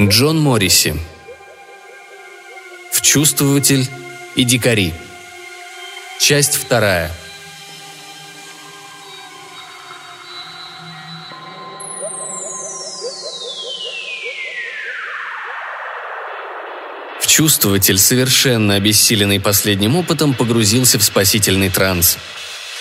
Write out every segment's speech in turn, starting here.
Джон Морриси. Вчувствователь и дикари. Часть вторая. Вчувствователь, совершенно обессиленный последним опытом, погрузился в спасительный транс.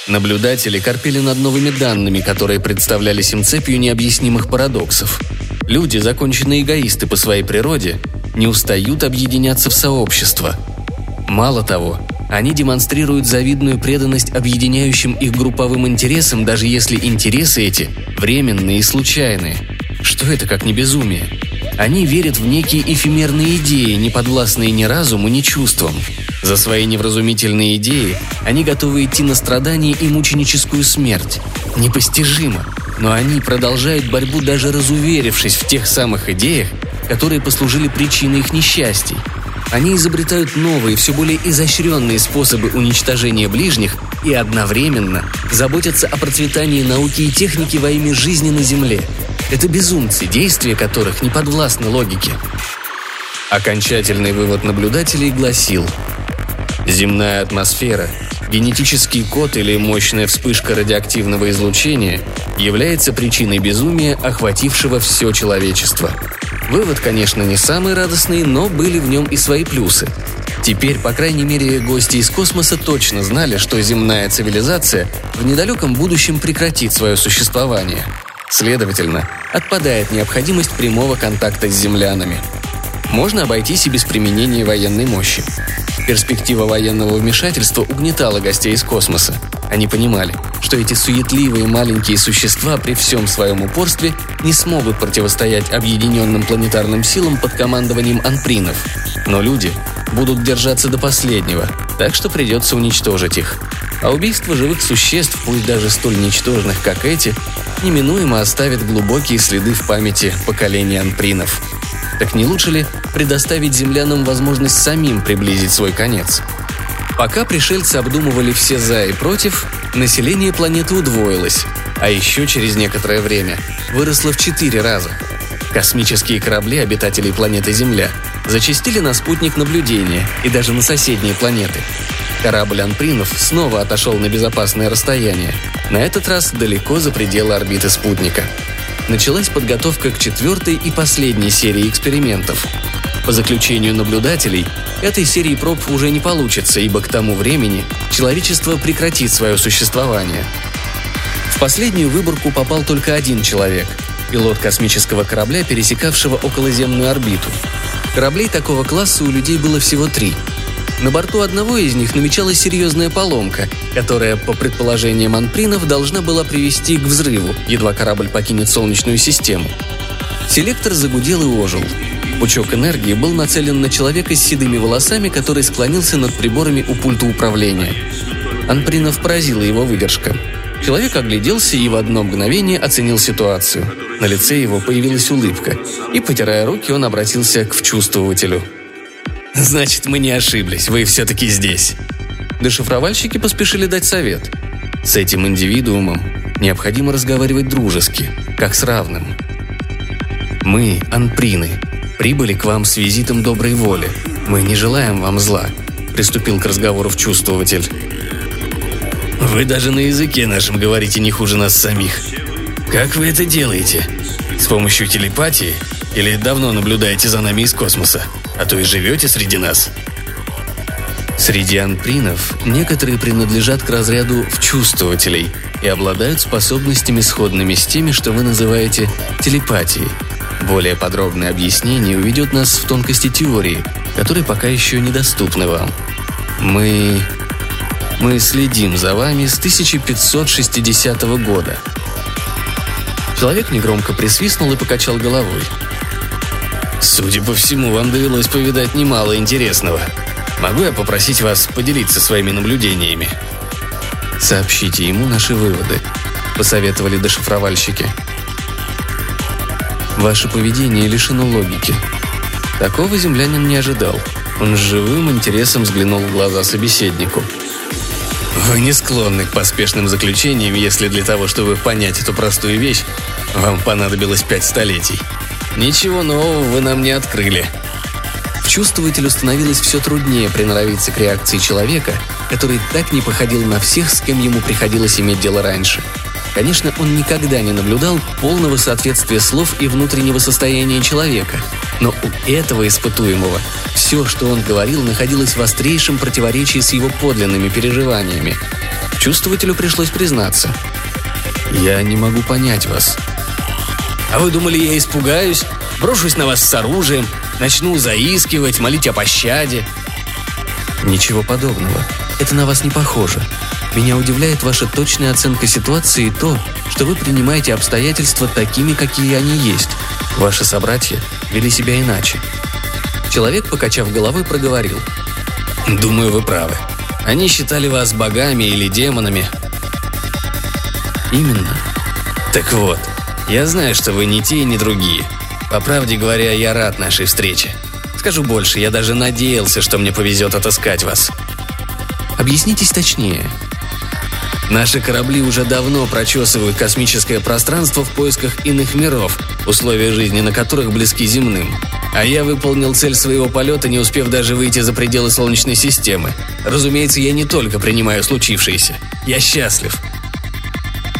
Наблюдатели корпели над новыми данными, которые представлялись им цепью необъяснимых парадоксов – Люди, законченные эгоисты по своей природе, не устают объединяться в сообщество. Мало того, они демонстрируют завидную преданность объединяющим их групповым интересам, даже если интересы эти временные и случайные. Что это как не безумие? Они верят в некие эфемерные идеи, не подвластные ни разуму, ни чувствам. За свои невразумительные идеи они готовы идти на страдания и мученическую смерть. Непостижимо но они продолжают борьбу даже разуверившись в тех самых идеях, которые послужили причиной их несчастий. Они изобретают новые, все более изощренные способы уничтожения ближних и одновременно заботятся о процветании науки и техники во имя жизни на Земле. Это безумцы, действия которых не подвластны логике. Окончательный вывод наблюдателей гласил Земная атмосфера генетический код или мощная вспышка радиоактивного излучения является причиной безумия, охватившего все человечество. Вывод, конечно, не самый радостный, но были в нем и свои плюсы. Теперь, по крайней мере, гости из космоса точно знали, что земная цивилизация в недалеком будущем прекратит свое существование. Следовательно, отпадает необходимость прямого контакта с землянами. Можно обойтись и без применения военной мощи. Перспектива военного вмешательства угнетала гостей из космоса. Они понимали, что эти суетливые маленькие существа при всем своем упорстве не смогут противостоять объединенным планетарным силам под командованием анпринов. Но люди будут держаться до последнего, так что придется уничтожить их. А убийство живых существ, пусть даже столь ничтожных, как эти, неминуемо оставит глубокие следы в памяти поколения анпринов. Так не лучше ли предоставить землянам возможность самим приблизить свой конец? Пока пришельцы обдумывали все «за» и «против», население планеты удвоилось, а еще через некоторое время выросло в четыре раза. Космические корабли обитателей планеты Земля зачастили на спутник наблюдения и даже на соседние планеты. Корабль Анпринов снова отошел на безопасное расстояние, на этот раз далеко за пределы орбиты спутника – началась подготовка к четвертой и последней серии экспериментов. По заключению наблюдателей, этой серии проб уже не получится, ибо к тому времени человечество прекратит свое существование. В последнюю выборку попал только один человек – пилот космического корабля, пересекавшего околоземную орбиту. Кораблей такого класса у людей было всего три – на борту одного из них намечалась серьезная поломка, которая, по предположениям Анпринов, должна была привести к взрыву, едва корабль покинет Солнечную систему. Селектор загудел и ожил. Пучок энергии был нацелен на человека с седыми волосами, который склонился над приборами у пульта управления. Анпринов поразила его выдержка. Человек огляделся и в одно мгновение оценил ситуацию. На лице его появилась улыбка, и, потирая руки, он обратился к вчувствователю – Значит, мы не ошиблись, вы все-таки здесь. Дешифровальщики поспешили дать совет. С этим индивидуумом необходимо разговаривать дружески, как с равным. Мы, анприны, прибыли к вам с визитом доброй воли. Мы не желаем вам зла, приступил к разговору вчувствователь. Вы даже на языке нашем говорите не хуже нас самих. Как вы это делаете? С помощью телепатии? Или давно наблюдаете за нами из космоса? а то и живете среди нас». Среди анпринов некоторые принадлежат к разряду вчувствователей и обладают способностями сходными с теми, что вы называете телепатией. Более подробное объяснение уведет нас в тонкости теории, которые пока еще недоступны вам. Мы... Мы следим за вами с 1560 года. Человек негромко присвистнул и покачал головой – Судя по всему, вам довелось повидать немало интересного. Могу я попросить вас поделиться своими наблюдениями?» «Сообщите ему наши выводы», — посоветовали дешифровальщики. «Ваше поведение лишено логики». Такого землянин не ожидал. Он с живым интересом взглянул в глаза собеседнику. «Вы не склонны к поспешным заключениям, если для того, чтобы понять эту простую вещь, вам понадобилось пять столетий», Ничего нового вы нам не открыли. Чувствователю становилось все труднее приноровиться к реакции человека, который так не походил на всех, с кем ему приходилось иметь дело раньше. Конечно, он никогда не наблюдал полного соответствия слов и внутреннего состояния человека, но у этого испытуемого все, что он говорил, находилось в острейшем противоречии с его подлинными переживаниями. Чувствователю пришлось признаться. «Я не могу понять вас». «А вы думали, я испугаюсь? Брошусь на вас с оружием, начну заискивать, молить о пощаде?» «Ничего подобного. Это на вас не похоже. Меня удивляет ваша точная оценка ситуации и то, что вы принимаете обстоятельства такими, какие они есть. Ваши собратья вели себя иначе. Человек, покачав головой, проговорил. «Думаю, вы правы. Они считали вас богами или демонами». «Именно». «Так вот, я знаю, что вы не те и не другие. По правде говоря, я рад нашей встрече. Скажу больше, я даже надеялся, что мне повезет отыскать вас». «Объяснитесь точнее», Наши корабли уже давно прочесывают космическое пространство в поисках иных миров, условия жизни на которых близки земным. А я выполнил цель своего полета, не успев даже выйти за пределы Солнечной системы. Разумеется, я не только принимаю случившееся. Я счастлив.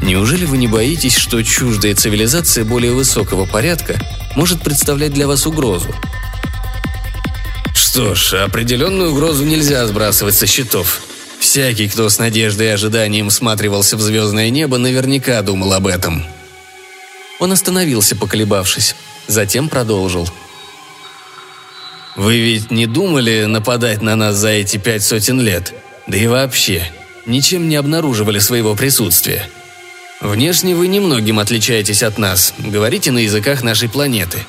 Неужели вы не боитесь, что чуждая цивилизация более высокого порядка может представлять для вас угрозу? Что ж, определенную угрозу нельзя сбрасывать со счетов. Всякий, кто с надеждой и ожиданием всматривался в звездное небо, наверняка думал об этом. Он остановился, поколебавшись. Затем продолжил. «Вы ведь не думали нападать на нас за эти пять сотен лет? Да и вообще, ничем не обнаруживали своего присутствия. Внешне вы немногим отличаетесь от нас, говорите на языках нашей планеты.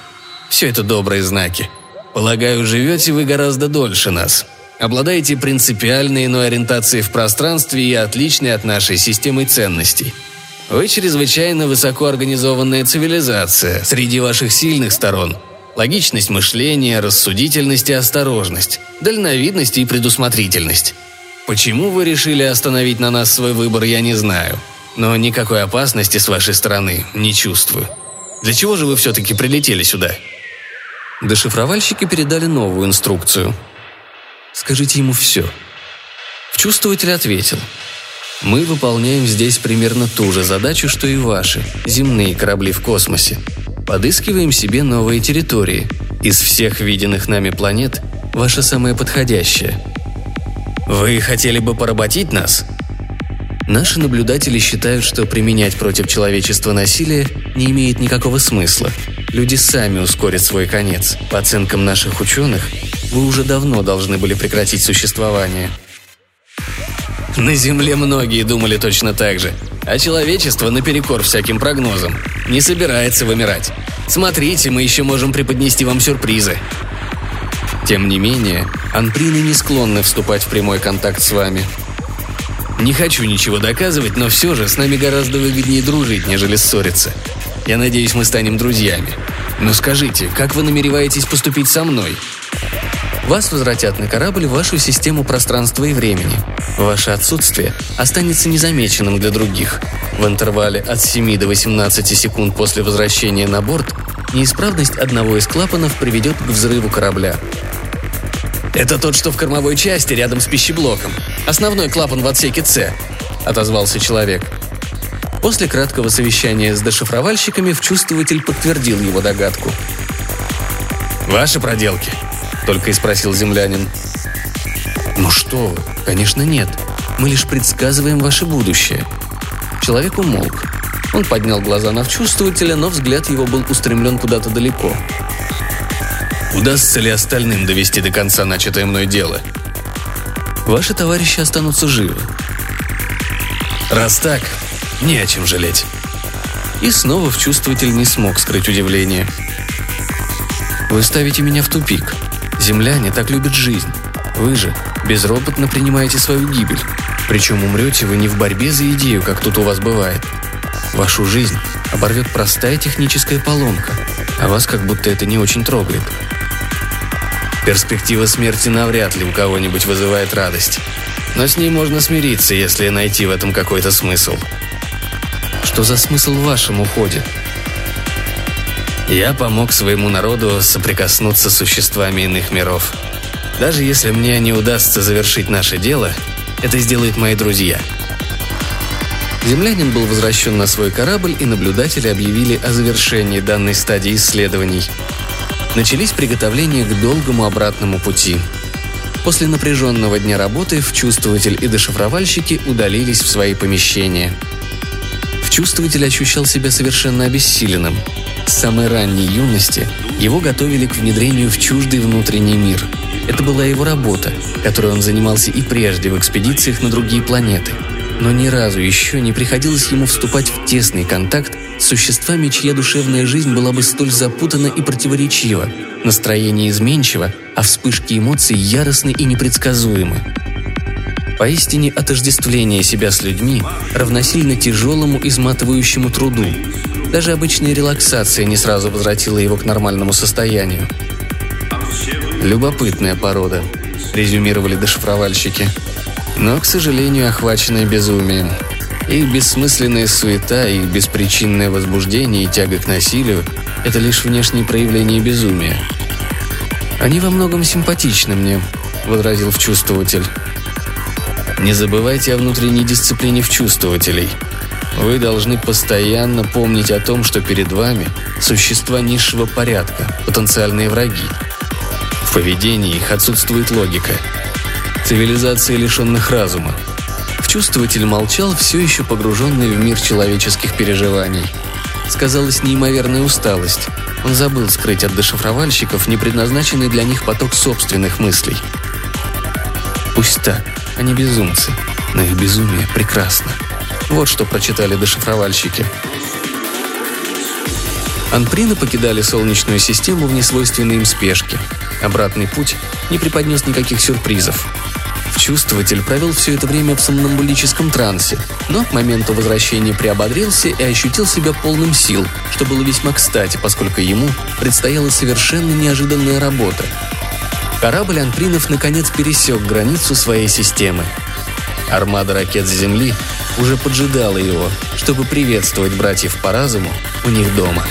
Все это добрые знаки. Полагаю, живете вы гораздо дольше нас. Обладаете принципиальной иной ориентацией в пространстве и отличной от нашей системой ценностей. Вы чрезвычайно высокоорганизованная цивилизация. Среди ваших сильных сторон – логичность мышления, рассудительность и осторожность, дальновидность и предусмотрительность. Почему вы решили остановить на нас свой выбор, я не знаю. Но никакой опасности с вашей стороны не чувствую. Для чего же вы все-таки прилетели сюда?» Дешифровальщики передали новую инструкцию – Скажите ему все». Вчувствователь ответил. «Мы выполняем здесь примерно ту же задачу, что и ваши, земные корабли в космосе. Подыскиваем себе новые территории. Из всех виденных нами планет ваша самая подходящая». «Вы хотели бы поработить нас?» Наши наблюдатели считают, что применять против человечества насилие не имеет никакого смысла. Люди сами ускорят свой конец. По оценкам наших ученых, вы уже давно должны были прекратить существование. На Земле многие думали точно так же. А человечество, наперекор всяким прогнозам, не собирается вымирать. Смотрите, мы еще можем преподнести вам сюрпризы. Тем не менее, анприны не склонны вступать в прямой контакт с вами. Не хочу ничего доказывать, но все же с нами гораздо выгоднее дружить, нежели ссориться. Я надеюсь, мы станем друзьями. Но скажите, как вы намереваетесь поступить со мной? Вас возвратят на корабль в вашу систему пространства и времени. Ваше отсутствие останется незамеченным для других. В интервале от 7 до 18 секунд после возвращения на борт неисправность одного из клапанов приведет к взрыву корабля. «Это тот, что в кормовой части, рядом с пищеблоком. Основной клапан в отсеке С», — отозвался человек. После краткого совещания с дешифровальщиками вчувствователь подтвердил его догадку. «Ваши проделки?» — только и спросил землянин. «Ну что вы, конечно нет. Мы лишь предсказываем ваше будущее». Человек умолк. Он поднял глаза на вчувствователя, но взгляд его был устремлен куда-то далеко. Удастся ли остальным довести до конца начатое мной дело? Ваши товарищи останутся живы. Раз так, не о чем жалеть. И снова вчувствователь не смог скрыть удивление. Вы ставите меня в тупик. Земляне так любят жизнь. Вы же безропотно принимаете свою гибель. Причем умрете вы не в борьбе за идею, как тут у вас бывает. Вашу жизнь оборвет простая техническая поломка, а вас как будто это не очень трогает. Перспектива смерти навряд ли у кого-нибудь вызывает радость. Но с ней можно смириться, если найти в этом какой-то смысл. Что за смысл в вашем уходе? Я помог своему народу соприкоснуться с существами иных миров. Даже если мне не удастся завершить наше дело, это сделают мои друзья. Землянин был возвращен на свой корабль, и наблюдатели объявили о завершении данной стадии исследований. Начались приготовления к долгому обратному пути. После напряженного дня работы вчувствователь и дешифровальщики удалились в свои помещения. Вчувствователь ощущал себя совершенно обессиленным. С самой ранней юности его готовили к внедрению в чуждый внутренний мир. Это была его работа, которой он занимался и прежде в экспедициях на другие планеты – но ни разу еще не приходилось ему вступать в тесный контакт с существами, чья душевная жизнь была бы столь запутана и противоречива, настроение изменчиво, а вспышки эмоций яростны и непредсказуемы. Поистине отождествление себя с людьми равносильно тяжелому изматывающему труду. Даже обычная релаксация не сразу возвратила его к нормальному состоянию. «Любопытная порода», – резюмировали дешифровальщики – но, к сожалению, охваченные безумием. Их бессмысленная суета, их беспричинное возбуждение и тяга к насилию – это лишь внешние проявления безумия. «Они во многом симпатичны мне», – возразил вчувствователь. «Не забывайте о внутренней дисциплине вчувствователей. Вы должны постоянно помнить о том, что перед вами существа низшего порядка, потенциальные враги. В поведении их отсутствует логика – цивилизации лишенных разума. Вчувствователь молчал, все еще погруженный в мир человеческих переживаний. Сказалась неимоверная усталость. Он забыл скрыть от дешифровальщиков непредназначенный для них поток собственных мыслей. Пусть так, они безумцы, но их безумие прекрасно. Вот что прочитали дешифровальщики. Анприны покидали Солнечную систему в несвойственной им спешке. Обратный путь не преподнес никаких сюрпризов. Чувствователь провел все это время в сомнамбулическом трансе, но к моменту возвращения приободрился и ощутил себя полным сил, что было весьма кстати, поскольку ему предстояла совершенно неожиданная работа. Корабль Анпринов наконец пересек границу своей системы. Армада ракет с Земли уже поджидала его, чтобы приветствовать братьев по разуму у них дома.